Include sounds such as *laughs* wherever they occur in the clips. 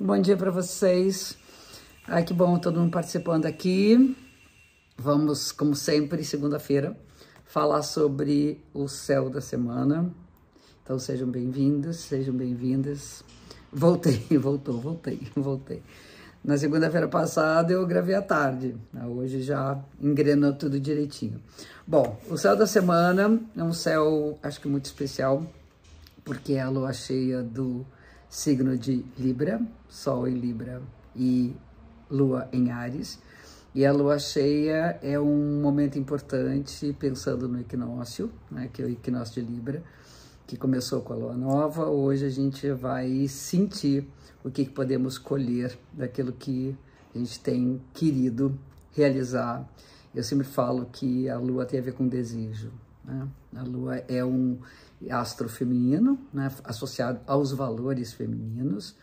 Bom dia para vocês. Ai, que bom todo mundo participando aqui. Vamos, como sempre, segunda-feira, falar sobre o céu da semana. Então sejam bem-vindos, sejam bem-vindas. Voltei, *laughs* voltou, voltei, voltei. Na segunda-feira passada eu gravei à tarde, hoje já engrenou tudo direitinho. Bom, o céu da semana é um céu, acho que muito especial, porque é a lua cheia do signo de Libra, Sol em Libra e Lua em Ares. E a lua cheia é um momento importante pensando no equinócio, né, que é o equinócio de Libra, que começou com a lua nova. Hoje a gente vai sentir o que podemos colher daquilo que a gente tem querido realizar. Eu sempre falo que a lua tem a ver com desejo. Né? A lua é um astro feminino, né, associado aos valores femininos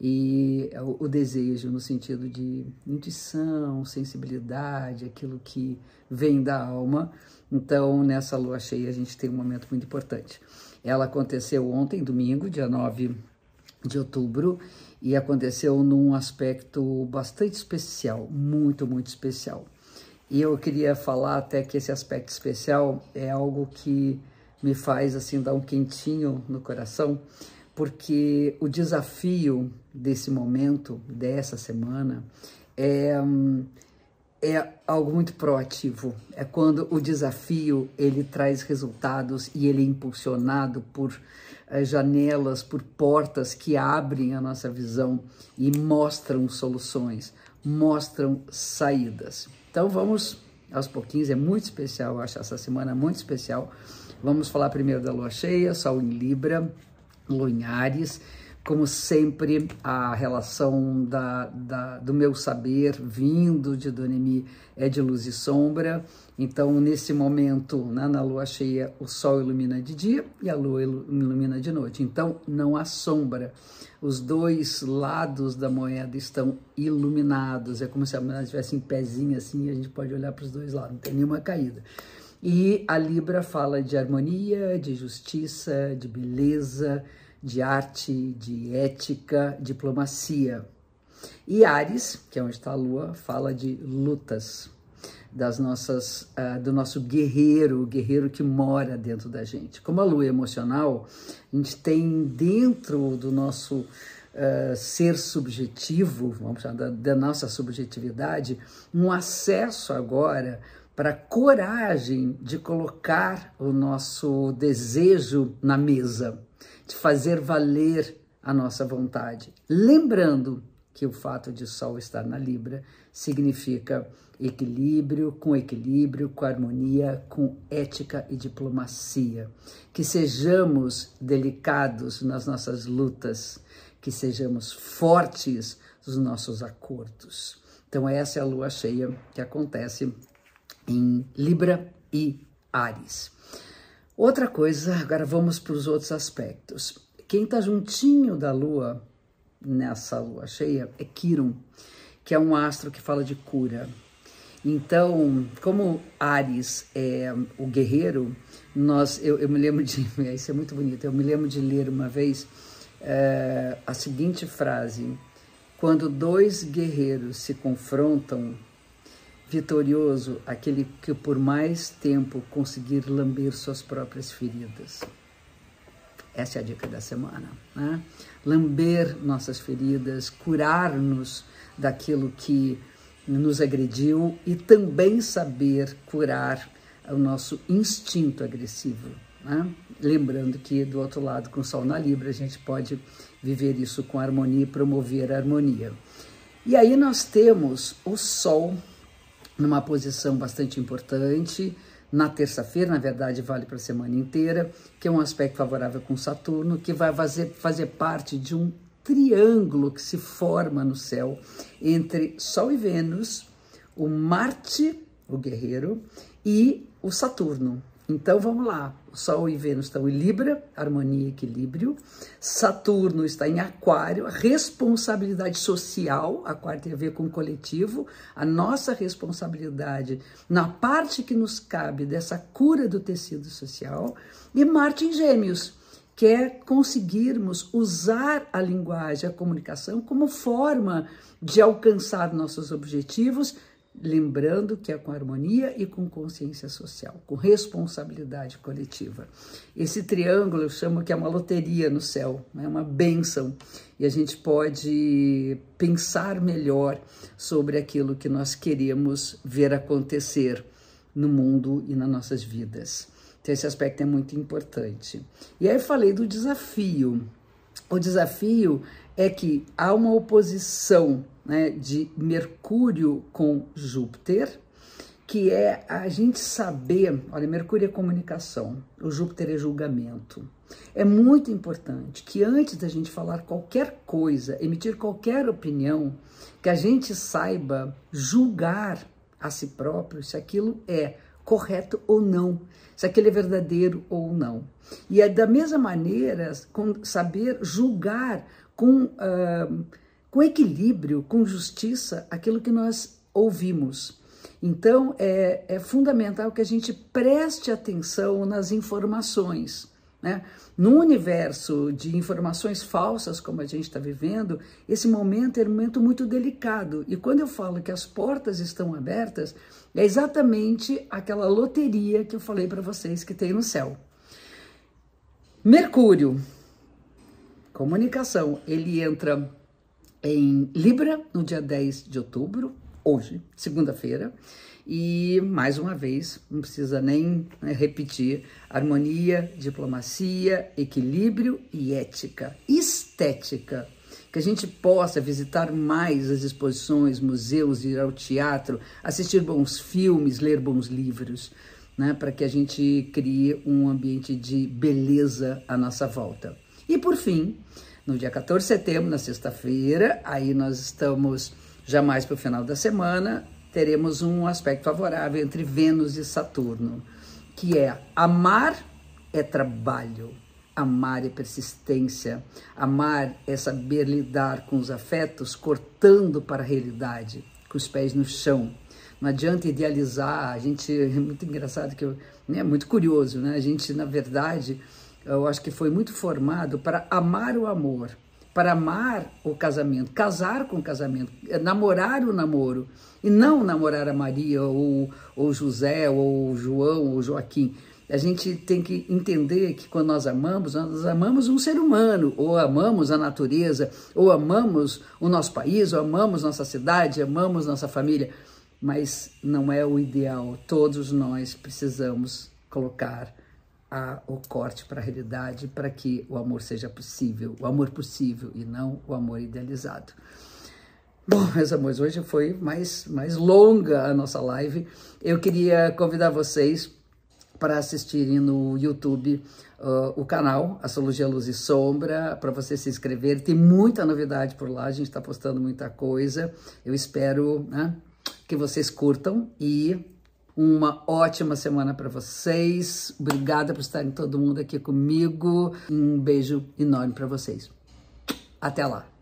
e o, o, desejo no sentido de intuição, sensibilidade, aquilo que vem da alma. Então, nessa lua cheia, a gente tem um momento muito importante. Ela aconteceu ontem, domingo, dia 9 de outubro, e aconteceu num aspecto bastante especial, muito, muito especial. E eu queria falar até que esse aspecto especial é algo que me faz assim dar um quentinho no coração, porque o desafio desse momento, dessa semana, é, é algo muito proativo. É quando o desafio ele traz resultados e ele é impulsionado por é, janelas, por portas que abrem a nossa visão e mostram soluções, mostram saídas. Então vamos aos pouquinhos, é muito especial, eu acho essa semana muito especial Vamos falar primeiro da lua cheia, Sol em Libra, Lua em Ares. Como sempre, a relação da, da, do meu saber vindo de Donemi é de luz e sombra. Então, nesse momento, né, na lua cheia, o sol ilumina de dia e a lua ilumina de noite. Então, não há sombra. Os dois lados da moeda estão iluminados. É como se a moeda tivesse em pezinho assim, e a gente pode olhar para os dois lados, não tem nenhuma caída. E a Libra fala de harmonia, de justiça, de beleza, de arte, de ética, diplomacia. E Ares, que é onde está a Lua, fala de lutas, das nossas, uh, do nosso guerreiro, o guerreiro que mora dentro da gente. Como a Lua é emocional, a gente tem dentro do nosso uh, ser subjetivo, vamos chamar da, da nossa subjetividade, um acesso agora para coragem de colocar o nosso desejo na mesa, de fazer valer a nossa vontade. Lembrando que o fato de Sol estar na Libra significa equilíbrio, com equilíbrio, com harmonia, com ética e diplomacia. Que sejamos delicados nas nossas lutas, que sejamos fortes nos nossos acordos. Então, essa é a lua cheia que acontece em Libra e Ares. Outra coisa, agora vamos para os outros aspectos. Quem está juntinho da Lua nessa Lua cheia é Quirón, que é um astro que fala de cura. Então, como Ares é o guerreiro, nós, eu, eu me lembro de, *laughs* isso é muito bonito, eu me lembro de ler uma vez é, a seguinte frase: quando dois guerreiros se confrontam, Vitorioso aquele que por mais tempo conseguir lamber suas próprias feridas. Essa é a dica da semana. Né? Lamber nossas feridas, curar-nos daquilo que nos agrediu e também saber curar o nosso instinto agressivo. Né? Lembrando que do outro lado, com o Sol na Libra, a gente pode viver isso com harmonia e promover a harmonia. E aí nós temos o Sol numa posição bastante importante. Na terça-feira, na verdade, vale para a semana inteira, que é um aspecto favorável com Saturno, que vai fazer, fazer parte de um triângulo que se forma no céu entre Sol e Vênus, o Marte, o guerreiro, e o Saturno. Então vamos lá. Sol e Vênus estão em Libra, harmonia e equilíbrio. Saturno está em Aquário, responsabilidade social. Aquário tem a ver com o coletivo, a nossa responsabilidade na parte que nos cabe dessa cura do tecido social. E Marte em Gêmeos, quer conseguirmos usar a linguagem, a comunicação como forma de alcançar nossos objetivos, lembrando que é com harmonia e com consciência social, com responsabilidade coletiva. Esse triângulo eu chamo que é uma loteria no céu, é uma bênção, e a gente pode pensar melhor sobre aquilo que nós queremos ver acontecer no mundo e nas nossas vidas. Então, esse aspecto é muito importante. E aí falei do desafio. O desafio é que há uma oposição né, de Mercúrio com Júpiter, que é a gente saber, olha, Mercúrio é comunicação, o Júpiter é julgamento. É muito importante que antes da gente falar qualquer coisa, emitir qualquer opinião, que a gente saiba julgar a si próprio se aquilo é correto ou não, se aquele é verdadeiro ou não. E é da mesma maneira saber julgar com, uh, com equilíbrio, com justiça, aquilo que nós ouvimos. Então, é, é fundamental que a gente preste atenção nas informações. Né? No universo de informações falsas, como a gente está vivendo, esse momento é um momento muito delicado. E quando eu falo que as portas estão abertas, é exatamente aquela loteria que eu falei para vocês que tem no céu. Mercúrio, comunicação, ele entra em Libra no dia 10 de outubro, hoje, segunda-feira. E, mais uma vez, não precisa nem né, repetir: harmonia, diplomacia, equilíbrio e ética, estética. Que a gente possa visitar mais as exposições, museus, ir ao teatro, assistir bons filmes, ler bons livros, né, para que a gente crie um ambiente de beleza à nossa volta. E por fim, no dia 14 de setembro, na sexta-feira, aí nós estamos já mais para o final da semana, teremos um aspecto favorável entre Vênus e Saturno, que é amar é trabalho, amar é persistência, amar é saber lidar com os afetos, cortando para a realidade, com os pés no chão. Não adianta idealizar, a gente *laughs* é muito engraçado que eu, é muito curioso, né? A gente na verdade, eu acho que foi muito formado para amar o amor, para amar o casamento, casar com o casamento, namorar o namoro, e não namorar a Maria, ou, ou José, ou João, ou Joaquim. A gente tem que entender que quando nós amamos, nós amamos um ser humano, ou amamos a natureza, ou amamos o nosso país, ou amamos nossa cidade, amamos nossa família, mas não é o ideal. Todos nós precisamos colocar a, o corte para a realidade para que o amor seja possível, o amor possível e não o amor idealizado. Bom, meus amores, hoje foi mais, mais longa a nossa live. Eu queria convidar vocês para assistirem no YouTube uh, o canal Astrologia Luz e Sombra, para você se inscrever. Tem muita novidade por lá, a gente está postando muita coisa. Eu espero né, que vocês curtam e uma ótima semana para vocês. Obrigada por estarem todo mundo aqui comigo. Um beijo enorme para vocês. Até lá.